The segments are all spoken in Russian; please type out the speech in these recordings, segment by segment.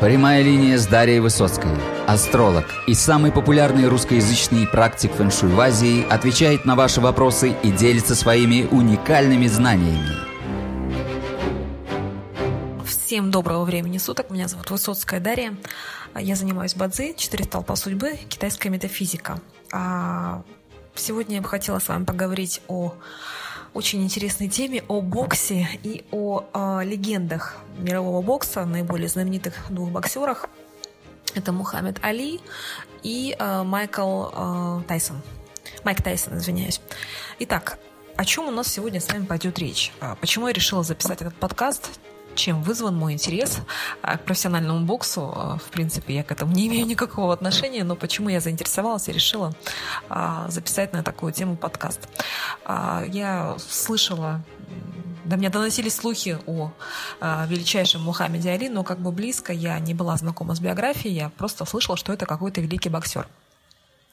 Прямая линия с Дарьей Высоцкой. Астролог и самый популярный русскоязычный практик фэншуй в Азии отвечает на ваши вопросы и делится своими уникальными знаниями. Всем доброго времени суток. Меня зовут Высоцкая Дарья. Я занимаюсь бадзи, четыре столпа судьбы, китайская метафизика. А сегодня я бы хотела с вами поговорить о очень интересной теме о боксе и о э, легендах мирового бокса, наиболее знаменитых двух боксерах. Это Мухаммед Али и э, Майкл э, Тайсон. Майк Тайсон, извиняюсь. Итак, о чем у нас сегодня с вами пойдет речь? Почему я решила записать этот подкаст? Чем вызван мой интерес а, к профессиональному боксу. А, в принципе, я к этому не имею никакого отношения, но почему я заинтересовалась и решила а, записать на такую тему подкаст. Я слышала до меня доносились слухи о э, величайшем Мухаммеде Али, но как бы близко я не была знакома с биографией, я просто слышала, что это какой-то великий боксер.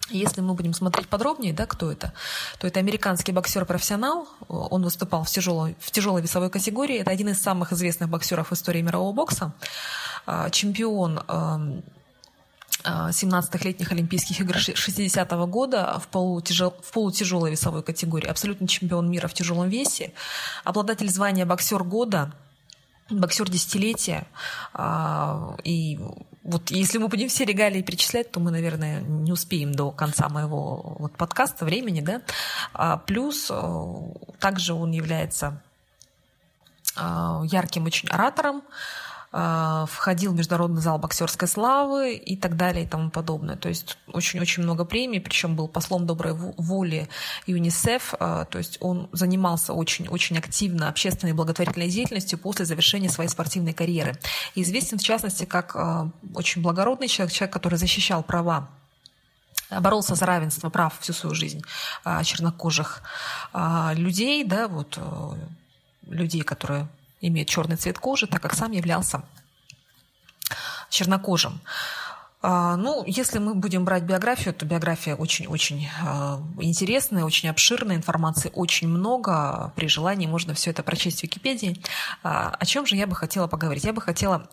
Если мы будем смотреть подробнее, да, кто это, то это американский боксер-профессионал. Он выступал в тяжелой, в тяжелой весовой категории. Это один из самых известных боксеров в истории мирового бокса. А, чемпион 17-летних а, Олимпийских игр 60-го года в, полутяжел, в полутяжелой весовой категории. Абсолютно чемпион мира в тяжелом весе. Обладатель звания боксер года боксер десятилетия. А, и вот если мы будем все регалии перечислять, то мы, наверное, не успеем до конца моего вот подкаста времени, да. А, плюс э, также он является а, ярким очень оратором, входил в Международный зал боксерской славы и так далее и тому подобное. То есть очень-очень много премий, причем был послом доброй воли ЮНИСЕФ, а, то есть он занимался очень-очень активно общественной благотворительной деятельностью после завершения своей спортивной карьеры. И известен, в частности, как а, очень благородный человек, человек, который защищал права боролся за равенство прав всю свою жизнь чернокожих людей, да, вот людей, которые имеет черный цвет кожи, так как сам являлся чернокожим. А, ну, если мы будем брать биографию, то биография очень-очень а, интересная, очень обширная, информации очень много. При желании можно все это прочесть в Википедии. А, о чем же я бы хотела поговорить? Я бы хотела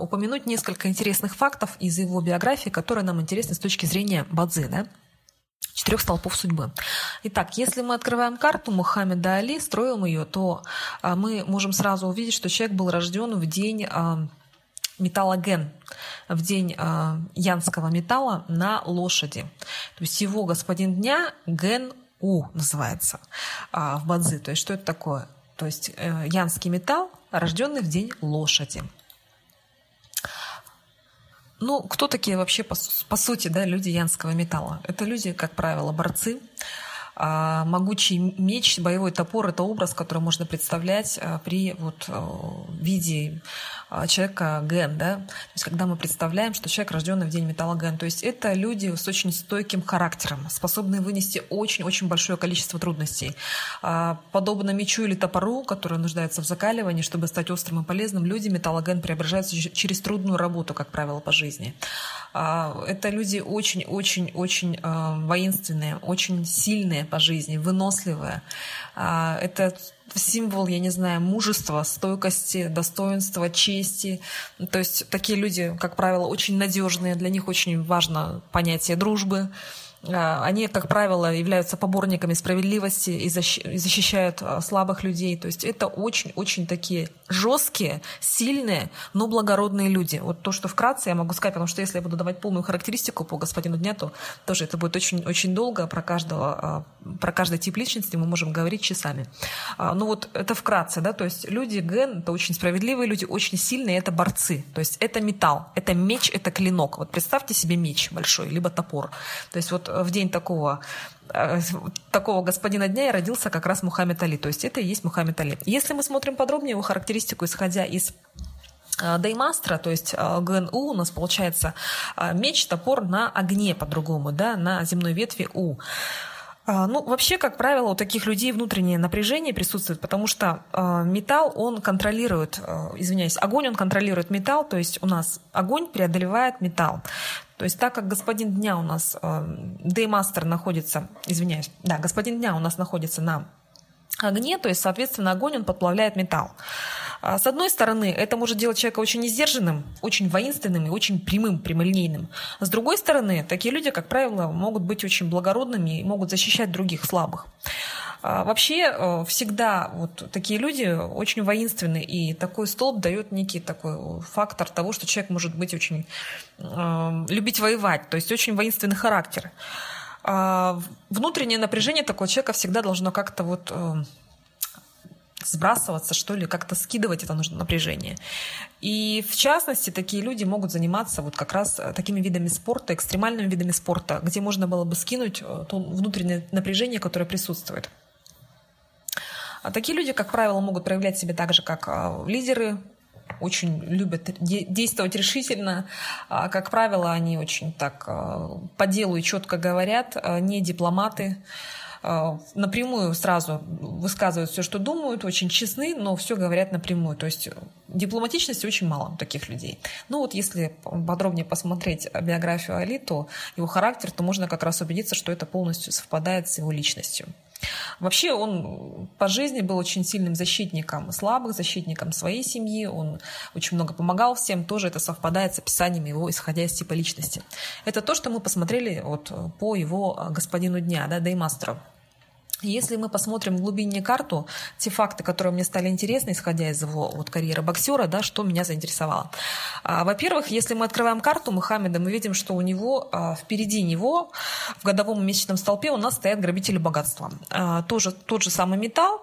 упомянуть несколько интересных фактов из его биографии, которые нам интересны с точки зрения Бадзи. Да? Четырех столпов судьбы. Итак, если мы открываем карту Мухаммеда Али, строим ее, то а, мы можем сразу увидеть, что человек был рожден в день а, металла ген, в день э, янского металла на лошади. То есть его господин дня ген у называется э, в бадзи. То есть что это такое? То есть э, янский металл, рожденный в день лошади. Ну, кто такие вообще, по, по сути, да, люди янского металла? Это люди, как правило, борцы, а могучий меч, боевой топор – это образ, который можно представлять а, при вот, э, виде а, человека ген. Да? То есть когда мы представляем, что человек рожденный в день металла ген. То есть это люди с очень стойким характером, способные вынести очень-очень большое количество трудностей. Подобно мечу или топору, который нуждается в закаливании, чтобы стать острым и полезным, люди металлоген преображаются через трудную работу, как правило, по жизни. Это люди очень-очень-очень воинственные, очень сильные, по жизни, выносливая. А, это символ, я не знаю, мужества, стойкости, достоинства, чести. То есть такие люди, как правило, очень надежные, для них очень важно понятие дружбы. А, они, как правило, являются поборниками справедливости и защищают а, слабых людей. То есть это очень-очень такие жесткие, сильные, но благородные люди. Вот то, что вкратце я могу сказать, потому что если я буду давать полную характеристику по господину Дня, то тоже это будет очень-очень долго. Про, каждого, а, про каждый тип личности мы можем говорить часами. Ну вот это вкратце, да, то есть люди ген, это очень справедливые люди, очень сильные, это борцы. То есть это металл, это меч, это клинок. Вот представьте себе меч большой, либо топор. То есть вот в день такого такого господина дня и родился как раз Мухаммед Али. То есть это и есть Мухаммед Али. Если мы смотрим подробнее его характеристику, исходя из э, Деймастра, то есть э, ГНУ у нас получается меч, топор на огне по-другому, да, на земной ветви У. Ну, вообще, как правило, у таких людей внутреннее напряжение присутствует, потому что э, металл, он контролирует, э, извиняюсь, огонь, он контролирует металл, то есть у нас огонь преодолевает металл. То есть так как господин дня у нас, э, Деймастер находится, извиняюсь, да, господин дня у нас находится на огне, то есть, соответственно, огонь, он подплавляет металл. А, с одной стороны, это может делать человека очень несдержанным, очень воинственным и очень прямым, прямолинейным. С другой стороны, такие люди, как правило, могут быть очень благородными и могут защищать других слабых. А, вообще э, всегда вот такие люди очень воинственны, и такой столб дает некий такой фактор того, что человек может быть очень э, любить воевать, то есть очень воинственный характер. А, внутреннее напряжение такого человека всегда должно как-то вот э, сбрасываться, что ли, как-то скидывать это нужно напряжение. И в частности, такие люди могут заниматься вот как раз такими видами спорта, экстремальными видами спорта, где можно было бы скинуть то внутреннее напряжение, которое присутствует. А такие люди, как правило, могут проявлять себя так же, как а, лидеры, очень любят действовать решительно. А, как правило, они очень так а, по делу и четко говорят, не дипломаты напрямую сразу высказывают все, что думают, очень честны, но все говорят напрямую. То есть дипломатичности очень мало у таких людей. Ну вот если подробнее посмотреть биографию Али, то его характер, то можно как раз убедиться, что это полностью совпадает с его личностью. Вообще он по жизни был очень сильным защитником слабых, защитником своей семьи. Он очень много помогал всем. Тоже это совпадает с описанием его, исходя из типа личности. Это то, что мы посмотрели вот по его господину дня, да, Деймастеру. Если мы посмотрим глубиннее карту, те факты, которые мне стали интересны, исходя из его вот, карьеры боксера, да, что меня заинтересовало. А, во-первых, если мы открываем карту Мухаммеда, мы видим, что у него а, впереди него в годовом месячном столпе у нас стоят грабители богатства. А, тоже тот же самый металл,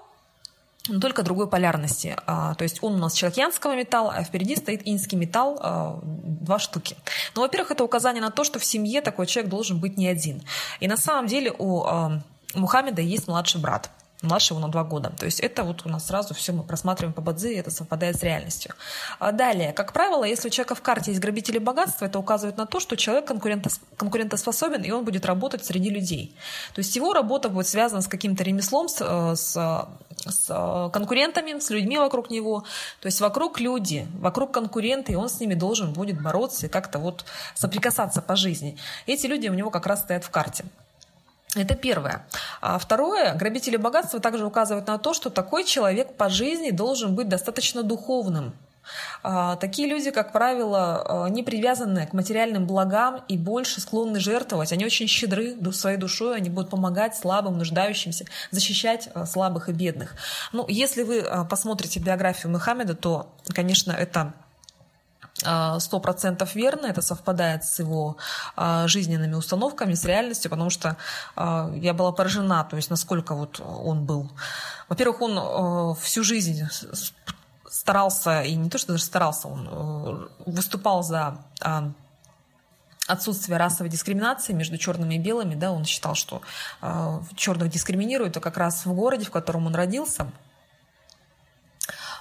но только другой полярности. А, то есть он у нас человек янского металла, а впереди стоит инский металл, а, два штуки. Ну, во-первых, это указание на то, что в семье такой человек должен быть не один. И на самом деле у а, у Мухаммеда есть младший брат младше его на два года. То есть это вот у нас сразу все мы просматриваем по бадзи, и это совпадает с реальностью. А далее, как правило, если у человека в карте есть грабители богатства, это указывает на то, что человек конкурентос, конкурентоспособен, и он будет работать среди людей. То есть его работа будет связана с каким-то ремеслом, с, э, с, с конкурентами, с людьми вокруг него. То есть вокруг люди, вокруг конкуренты, и он с ними должен будет бороться и как-то вот соприкасаться по жизни. Эти люди у него как раз стоят в карте. Это первое. А второе, грабители богатства также указывают на то, что такой человек по жизни должен быть достаточно духовным. А, такие люди, как правило, а, не привязаны к материальным благам и больше склонны жертвовать. Они очень щедры своей душой, они будут помогать слабым, нуждающимся, защищать а, слабых и бедных. Ну, если вы посмотрите биографию Мухаммеда, то, конечно, это а, сто процентов верно, это совпадает с его а, жизненными установками, с реальностью, потому что а, я была поражена, то есть насколько вот он был. Во-первых, он всю жизнь старался, и не то, что даже старался, он выступал за отсутствие расовой дискриминации между черными и белыми, да, он считал, что черных дискриминируют, а как раз в городе, в котором он родился, а,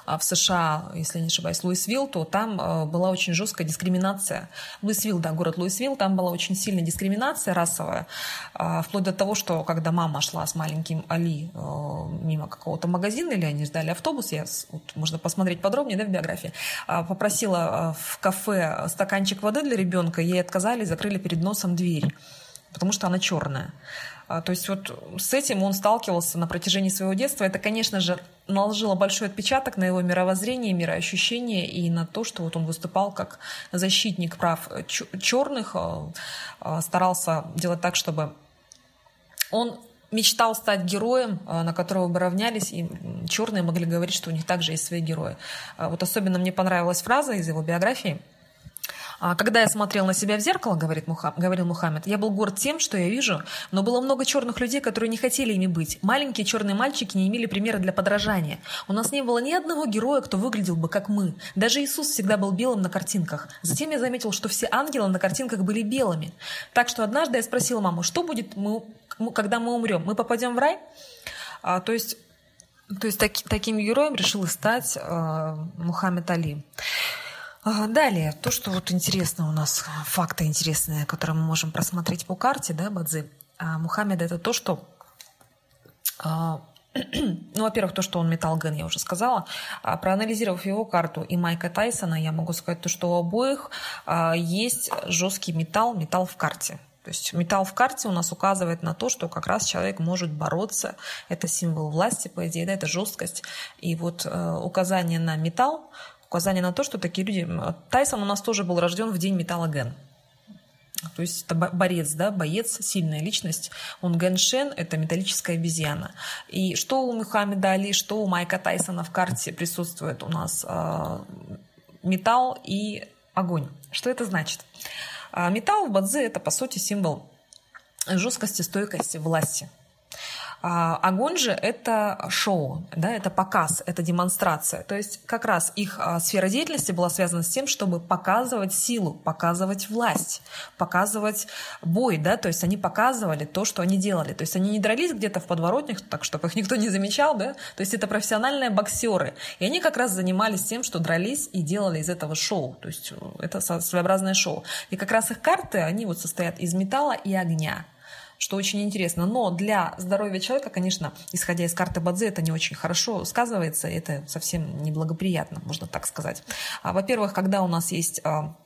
в США, если не ошибаюсь, Луисвилл, то там а, была очень жесткая дискриминация. Луисвилл, да, город Луисвилл, там была очень сильная дискриминация расовая, а, вплоть до того, что когда мама шла с маленьким Али мимо какого-то магазина, или они ждали автобус, я, вот, можно посмотреть подробнее да, в биографии, попросила в кафе стаканчик воды для ребенка, ей отказали, закрыли перед носом дверь, потому что она черная. То есть вот с этим он сталкивался на протяжении своего детства. Это, конечно же, наложило большой отпечаток на его мировоззрение, мироощущение и на то, что вот он выступал как защитник прав черных, э, э, старался делать так, чтобы он мечтал стать героем, э, на которого бы равнялись, и черные могли говорить, что у них также есть свои герои. Вот особенно мне понравилась фраза из его биографии – а когда я смотрел на себя в зеркало, говорит Муха, говорил Мухаммед, я был горд тем, что я вижу, но было много черных людей, которые не хотели ими быть. Маленькие черные мальчики не имели примера для подражания. У нас не было ни одного героя, кто выглядел бы как мы. Даже Иисус всегда был белым на картинках. Затем я заметил, что все ангелы на картинках были белыми. Так что однажды я спросила маму, что будет, мы, когда мы умрем? Мы попадем в рай? А, то есть то есть так, таким героем решил стать э, Мухаммед Али. Далее, то, что вот интересно у нас, факты интересные, которые мы можем просмотреть по карте, да, Бадзи, а Мухаммеда, это то, что а, ну, во-первых, то, что он металл ген, я уже сказала. А, проанализировав его карту и Майка Тайсона, я могу сказать то, что у обоих а, есть жесткий металл, металл в карте. То есть металл в карте у нас указывает на то, что как раз человек может бороться. Это символ власти, по идее, да, это жесткость. И вот э, указание на металл, указание на то, что такие люди... Тайсон у нас тоже был рожден в день металла Ген. То есть это борец, да, боец, сильная личность. Он Гэншен, это металлическая обезьяна. И что у Мухаммеда Али, что у Майка Тайсона в карте присутствует у нас э, металл и огонь. Что это значит? А металл в бадзе – это, по сути, символ жесткости, стойкости, власти – а огонь же это шоу, да, это показ, это демонстрация. То есть как раз их а, сфера деятельности была связана с тем, чтобы показывать силу, показывать власть, показывать бой, да, то есть они показывали то, что они делали. То есть они не дрались где-то в подворотнях, так чтобы их никто не замечал, да, то есть это профессиональные боксеры. И они как раз занимались тем, что дрались и делали из этого шоу. То есть это своеобразное шоу. И как раз их карты, они вот состоят из металла и огня что очень интересно. Но для здоровья человека, конечно, исходя из карты Бадзе, это не очень хорошо сказывается, это совсем неблагоприятно, можно так сказать. А, во-первых, когда у нас есть а,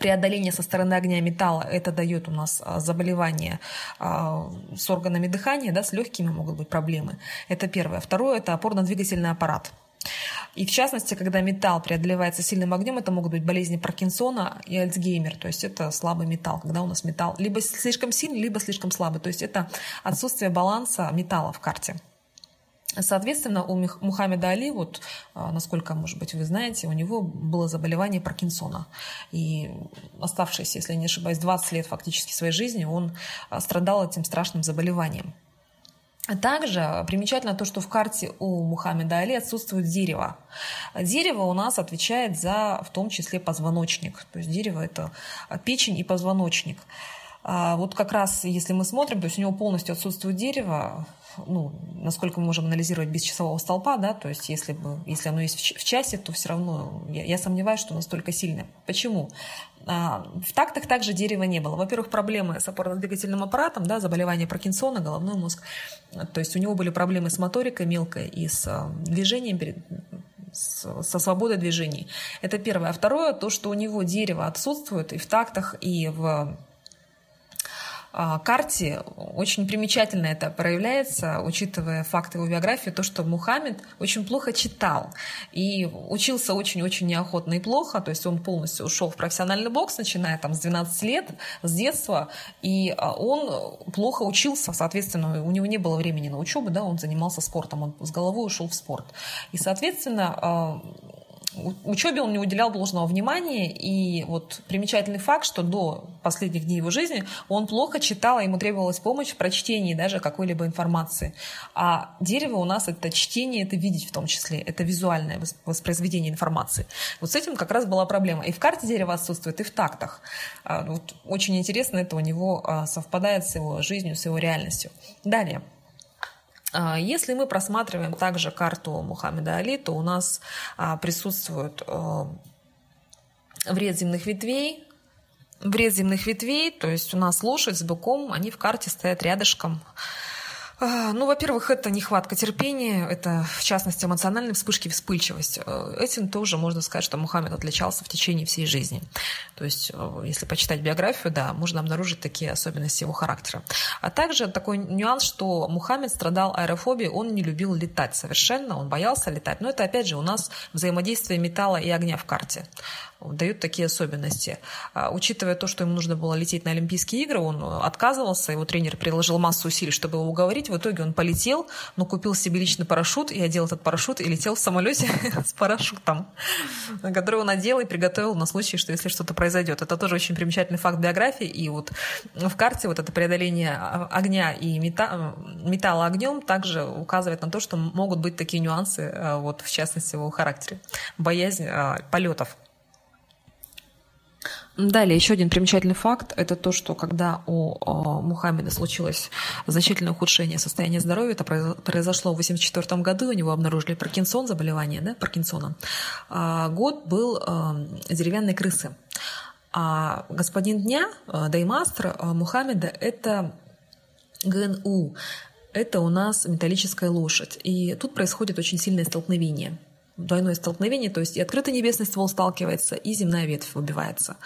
преодоление со стороны огня металла, это дает у нас а, заболевания с органами дыхания, да, с легкими могут быть проблемы. Это первое. Второе – это опорно-двигательный аппарат. И в частности, когда металл преодолевается сильным огнем, это могут быть болезни Паркинсона и Альцгеймер. То есть это слабый металл, когда у нас металл либо слишком сильный, либо слишком слабый. То есть это отсутствие баланса металла в карте. Соответственно, у Мухаммеда Али, вот, а, насколько, может быть, вы знаете, у него было заболевание Паркинсона. И оставшиеся, если я не ошибаюсь, 20 лет фактически своей жизни он а, страдал этим страшным заболеванием. Также примечательно то, что в карте у Мухаммеда Али отсутствует дерево. Дерево у нас отвечает за, в том числе, позвоночник. То есть дерево – это печень и позвоночник. А вот как раз, если мы смотрим, то есть у него полностью отсутствует дерево, ну, насколько мы можем анализировать без часового столпа, да, то есть если, бы, если оно есть в часе, то все равно я, я сомневаюсь, что настолько сильное. Почему? А, в тактах также дерева не было. Во-первых, проблемы с опорно-двигательным аппаратом, да, заболевание Паркинсона, головной мозг. То есть у него были проблемы с моторикой мелкой и с а, движением со свободой движений. Это первое. А второе, то, что у него дерево отсутствует и в тактах, и в карте. Очень примечательно это проявляется, учитывая факты его биографии, то, что Мухаммед очень плохо читал. И учился очень-очень неохотно и плохо, то есть он полностью ушел в профессиональный бокс, начиная там с 12 лет, с детства, и а, он плохо учился, соответственно, у него не было времени на учебу, да, он занимался спортом, он с головой ушел в спорт. И, соответственно, а, учебе он не уделял должного внимания, и вот примечательный факт, что до последних дней его жизни он плохо читал, ему требовалась помощь в прочтении даже какой-либо информации. А дерево у нас это чтение, это видеть в том числе, это визуальное воспроизведение информации. Вот с этим как раз была проблема. И в карте дерево отсутствует, и в тактах. А, вот очень интересно, это у него а, совпадает с его жизнью, с его реальностью. Далее. А, если мы просматриваем также карту Мухаммеда Али, то у нас а, присутствует э, вред земных ветвей, вред земных ветвей, то есть у нас лошадь с быком, они в карте стоят рядышком ну, во-первых, это нехватка терпения, это, в частности, эмоциональные вспышки, вспыльчивость. Э, этим тоже можно сказать, что Мухаммед отличался в течение всей жизни. То есть, э, если почитать биографию, да, можно обнаружить такие особенности его характера. А также такой нюанс, что Мухаммед страдал аэрофобией, он не любил летать совершенно, он боялся летать. Но это, опять же, у нас взаимодействие металла и огня в карте дают такие особенности. А, учитывая то, что ему нужно было лететь на Олимпийские игры, он отказывался, его тренер приложил массу усилий, чтобы его уговорить. В итоге он полетел, но купил себе личный парашют и одел этот парашют и летел в самолете с парашютом, который он одел и приготовил на случай, что если что-то произойдет. Это тоже очень примечательный факт биографии. И вот в карте вот это преодоление огня и металла огнем также указывает на то, что могут быть такие нюансы, а, вот в частности, в его характере. Боязнь а, полетов. Далее, еще один примечательный факт – это то, что когда у Мухаммеда случилось значительное ухудшение состояния здоровья, это произошло в 1984 году, у него обнаружили Паркинсон, заболевание да, Паркинсона. А, год был а, деревянной крысы. А господин дня, а, даймастер Мухаммеда – это ГНУ, это у нас металлическая лошадь. И тут происходит очень сильное столкновение – двойное столкновение, то есть и открытый небесный ствол сталкивается, и земная ветвь выбивается.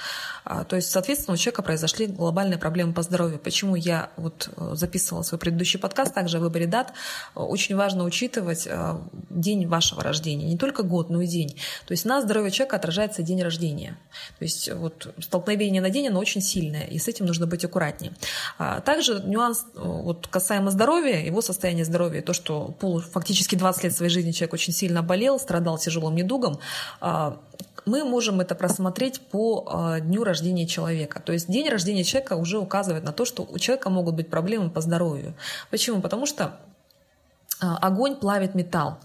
А, то есть, соответственно, у человека произошли глобальные проблемы по здоровью. Почему я вот э, записывала свой предыдущий подкаст, также о выборе дат, очень важно учитывать э, день вашего рождения, не только год, но и день. То есть на здоровье человека отражается день рождения. То есть вот столкновение на день, оно очень сильное, и с этим нужно быть аккуратнее. А, также нюанс вот, касаемо здоровья, его состояние здоровья, то, что фактически 20 лет своей жизни человек очень сильно болел, страдал страдал тяжелым недугом, а, мы можем это просмотреть по а, дню рождения человека. То есть день рождения человека уже указывает на то, что у человека могут быть проблемы по здоровью. Почему? Потому что а, огонь плавит металл.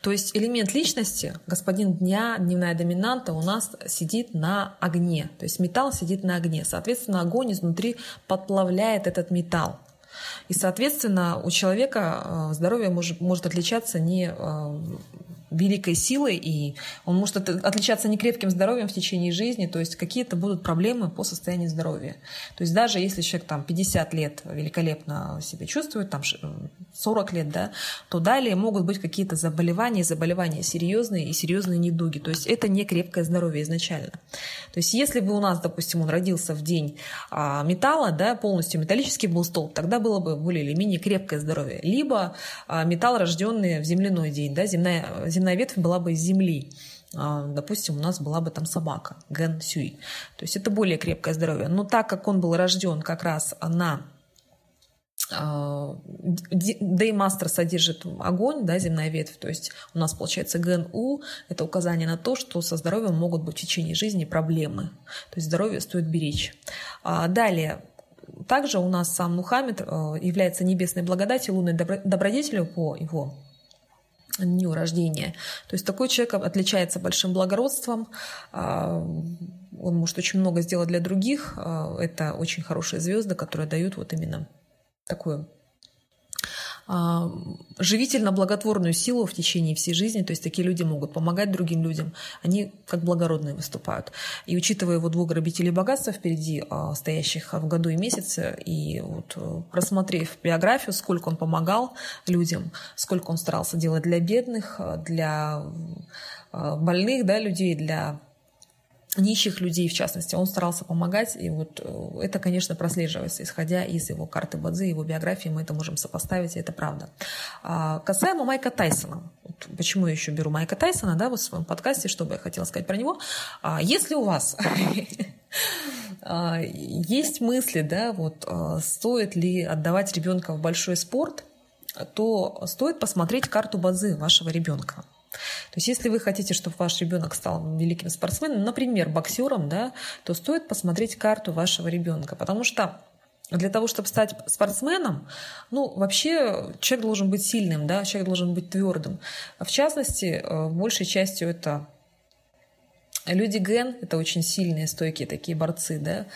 То есть элемент личности, господин дня, дневная доминанта у нас сидит на огне. То есть металл сидит на огне. Соответственно, огонь изнутри подплавляет этот металл. И, соответственно, у человека здоровье может, может отличаться не великой силой, и он может отличаться не крепким здоровьем в течение жизни, то есть какие-то будут проблемы по состоянию здоровья. То есть даже если человек там 50 лет великолепно себя чувствует, там 40 лет, да, то далее могут быть какие-то заболевания, заболевания серьезные и серьезные недуги. То есть это не крепкое здоровье изначально. То есть если бы у нас, допустим, он родился в день а, металла, да, полностью металлический был столб, тогда было бы более или менее крепкое здоровье. Либо а, металл, рожденный в земляной день, да, земная ветвь была бы из земли а, допустим, у нас была бы там собака, Ген Сюй. То есть это более крепкое здоровье. Но так как он был рожден как раз на Деймастер содержит огонь, да, земная ветвь, то есть у нас получается ГНУ, это указание на то, что со здоровьем могут быть в течение жизни проблемы, то есть здоровье стоит беречь. А далее, также у нас сам Мухаммед э, является небесной благодатью, лунной добродетелью по его дню рождения. То есть такой человек отличается большим благородством, а, он может очень много сделать для других. А, это очень хорошие звезды, которые дают вот именно такую а, живительно-благотворную силу в течение всей жизни. То есть такие люди могут помогать другим людям. Они как благородные выступают. И учитывая его двух грабителей богатства впереди, а, стоящих в году и месяце, и вот э, просмотрев биографию, сколько он помогал людям, сколько он старался делать для бедных, для а, больных да, людей, для нищих людей, в частности, он старался помогать, и вот э, это, конечно, прослеживается, исходя из его карты Бадзи, его биографии, мы это можем сопоставить, и это правда. А, касаемо Майка Тайсона, вот почему я еще беру Майка Тайсона, да, вот в своем подкасте, что бы я хотела сказать про него. А, если у вас а, есть мысли, да, вот а, стоит ли отдавать ребенка в большой спорт, то стоит посмотреть карту Бадзи вашего ребенка. То есть если вы хотите, чтобы ваш ребенок стал великим спортсменом, например, боксером, да, то стоит посмотреть карту вашего ребенка, потому что для того, чтобы стать спортсменом, ну, вообще человек должен быть сильным, да, человек должен быть твердым. В частности, э, большей частью это Люди ген – это очень сильные, стойкие такие борцы, да,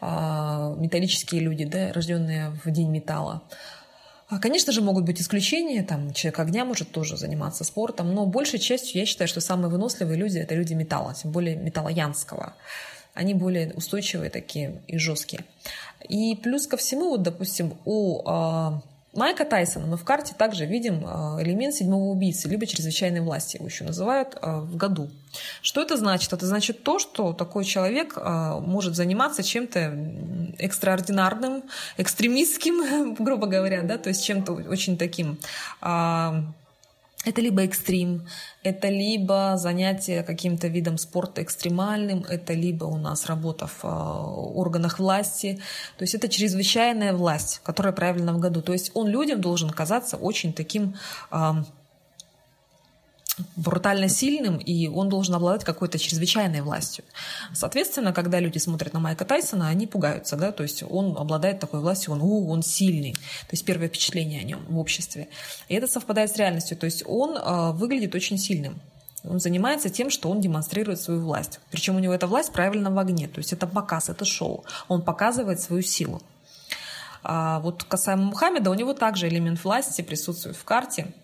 а, металлические люди, да, рожденные в день металла. А, конечно же, могут быть исключения, там человек огня может тоже заниматься спортом, но большей частью я считаю, что самые выносливые люди – это люди металла, тем более металлоянского. Они более устойчивые такие и жесткие. И плюс ко всему, вот, допустим, у а, Майка Тайсона мы в карте также видим а, элемент седьмого убийцы, либо чрезвычайной власти его еще называют а, в году. Что это значит? Это значит то, что такой человек а, может заниматься чем-то экстраординарным, экстремистским, грубо говоря, да, то есть чем-то очень таким это либо экстрим, это либо занятие каким-то видом спорта экстремальным, это либо у нас работа в а, органах власти. То есть это чрезвычайная власть, которая проявлена в году. То есть он людям должен казаться очень таким брутально сильным, и он должен обладать какой-то чрезвычайной властью. Соответственно, когда люди смотрят на Майка Тайсона, они пугаются, да, то есть он обладает такой властью, он, у, он сильный, то есть первое впечатление о нем в обществе. И это совпадает с реальностью, то есть он э, выглядит очень сильным. Он занимается тем, что он демонстрирует свою власть. Причем у него эта власть правильно в огне, то есть это показ, это шоу. Он показывает свою силу. А вот касаемо Мухаммеда, у него также элемент власти присутствует в карте –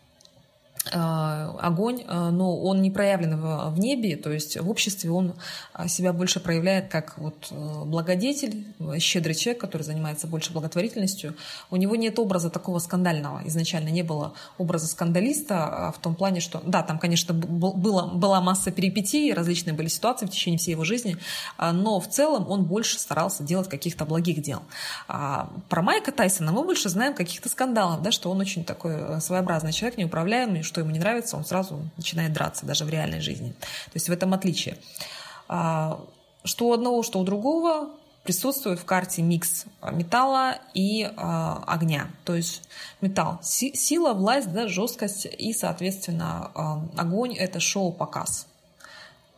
огонь, э, но он не проявлен в, небе, то есть в обществе он э, себя больше проявляет как вот благодетель, щедрый человек, который занимается больше благотворительностью. У него нет образа такого скандального. Изначально не было образа скандалиста в том плане, что, да, там, конечно, было, была масса перипетий, различные были ситуации в течение всей его жизни, но в целом он больше старался делать каких-то благих дел. А про Майка Тайсона мы больше знаем каких-то скандалов, да, что он очень такой своеобразный человек, неуправляемый, что что ему не нравится, он сразу начинает драться, даже в реальной жизни. То есть в этом отличие. А, что у одного, что у другого присутствует в карте микс металла и а, огня. То есть металл – сила, власть, да, жесткость и, соответственно, а, огонь – это шоу-показ.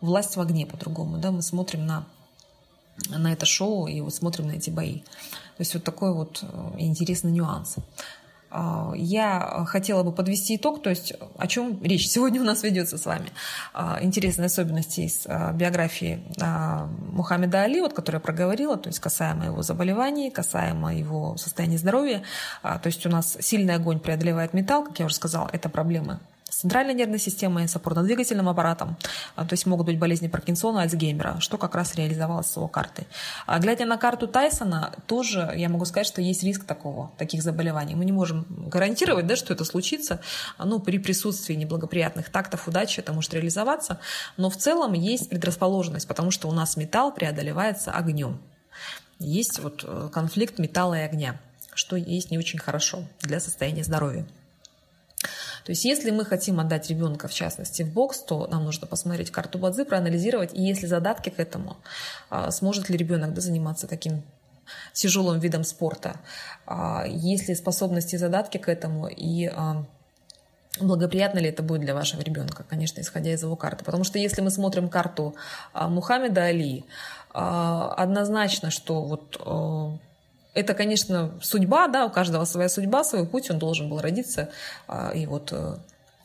Власть в огне по-другому. Да? Мы смотрим на, на это шоу и вот смотрим на эти бои. То есть вот такой вот э, интересный нюанс. А, я хотела бы подвести итог, то есть о чем речь сегодня у нас ведется с вами. А, интересные особенности из а, биографии Мухаммеда Али, вот, которую я проговорила, то есть касаемо его заболеваний, касаемо его состояния здоровья. То есть у нас сильный огонь преодолевает металл, как я уже сказала, это проблемы центральной нервной системой, с опорно-двигательным аппаратом. А, то есть могут быть болезни Паркинсона, Альцгеймера, что как раз реализовалось с его картой. А глядя на карту Тайсона, тоже я могу сказать, что есть риск такого, таких заболеваний. Мы не можем гарантировать, да, что это случится. Ну, при присутствии неблагоприятных тактов удачи это может реализоваться. Но в целом есть предрасположенность, потому что у нас металл преодолевается огнем. Есть вот э, конфликт металла и огня, что есть не очень хорошо для состояния здоровья. То есть если мы хотим отдать ребенка, в частности, в бокс, то нам нужно посмотреть карту Бадзи, проанализировать, и если задатки к этому, а, сможет ли ребенок да, заниматься таким тяжелым видом спорта, а, есть ли способности и задатки к этому, и а, благоприятно ли это будет для вашего ребенка, конечно, исходя из его карты. Потому что если мы смотрим карту Мухаммеда Али, однозначно, что вот это, конечно, судьба, да, у каждого своя судьба, свой путь, он должен был родиться а, и вот э,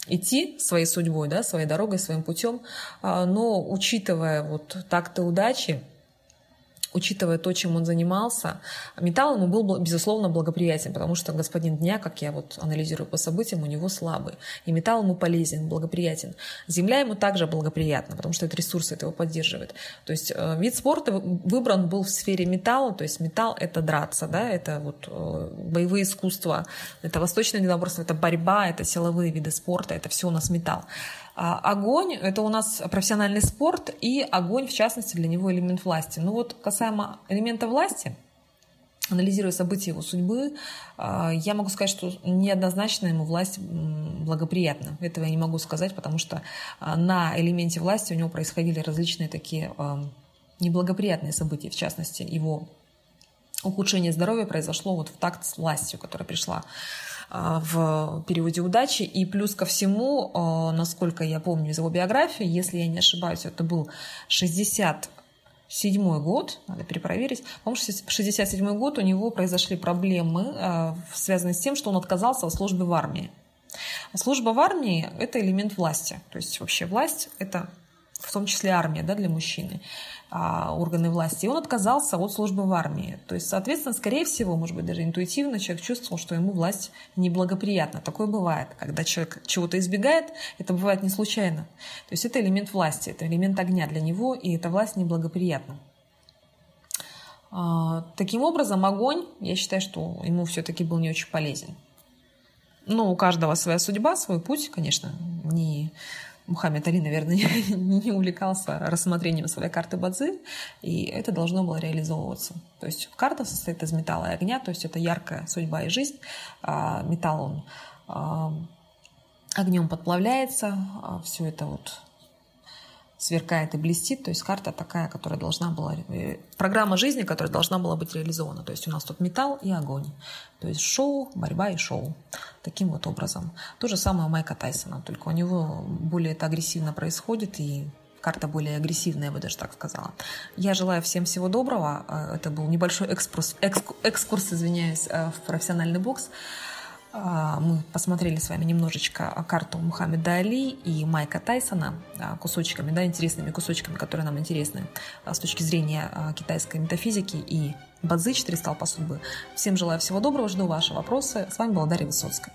идти своей судьбой, да, своей дорогой, своим путем, а, но учитывая вот так-то удачи, учитывая то, чем он занимался, металл ему был, безусловно, благоприятен, потому что господин Дня, как я вот анализирую по событиям, у него слабый. И металл ему полезен, благоприятен. Земля ему также благоприятна, потому что это ресурсы, это его поддерживает. То есть э, вид спорта выбран был в сфере металла, то есть металл — это драться, да, это вот э, боевые искусства, это восточное единоборство, это борьба, это силовые виды спорта, это все у нас металл. А огонь – это у нас профессиональный спорт, и огонь, в частности, для него элемент власти. Ну вот касаемо элемента власти, анализируя события его судьбы, а, я могу сказать, что неоднозначно ему власть благоприятна. Этого я не могу сказать, потому что а, на элементе власти у него происходили различные такие неблагоприятные события, в частности, его ухудшение здоровья произошло вот в такт с властью, которая пришла а, в периоде удачи. И плюс ко всему, а, насколько я помню из его биографии, если я не ошибаюсь, это был 60 седьмой год, надо перепроверить, по-моему, 67 год у него произошли проблемы, а, связанные с тем, что он отказался от службы в армии. Служба в армии – это элемент власти. То есть вообще власть – это в том числе армия да, для мужчины. А, органы власти, и он отказался от службы в армии. То есть, соответственно, скорее всего, может быть, даже интуитивно человек чувствовал, что ему власть неблагоприятна. Такое бывает. Когда человек чего-то избегает, это бывает не случайно. То есть это элемент власти, это элемент огня для него, и эта власть неблагоприятна. А, таким образом, огонь, я считаю, что ему все-таки был не очень полезен. Но у каждого своя судьба, свой путь, конечно, не Мухаммед Али, наверное, не увлекался рассмотрением своей карты Бадзи, и это должно было реализовываться. То есть карта состоит из металла и огня, то есть это яркая судьба и жизнь. А металл, он а, огнем подплавляется, а все это вот сверкает и блестит. То есть карта такая, которая должна была... Э, программа жизни, которая должна была быть реализована. То есть у нас тут металл и огонь. То есть шоу, борьба и шоу. Таким вот образом. То же самое у Майка Тайсона, только у него более это агрессивно происходит и карта более агрессивная, я бы даже так сказала. Я желаю всем всего доброго. Э, это был небольшой экскурс, экскурс извиняюсь, э, в профессиональный бокс. А, мы посмотрели с вами немножечко карту Мухаммеда Али и Майка Тайсона а, кусочками, да, интересными кусочками, которые нам интересны а, с точки зрения китайской метафизики и Бадзи, четыре столпа судьбы. Всем желаю всего доброго, жду ваши вопросы. С вами была Дарья Высоцкая.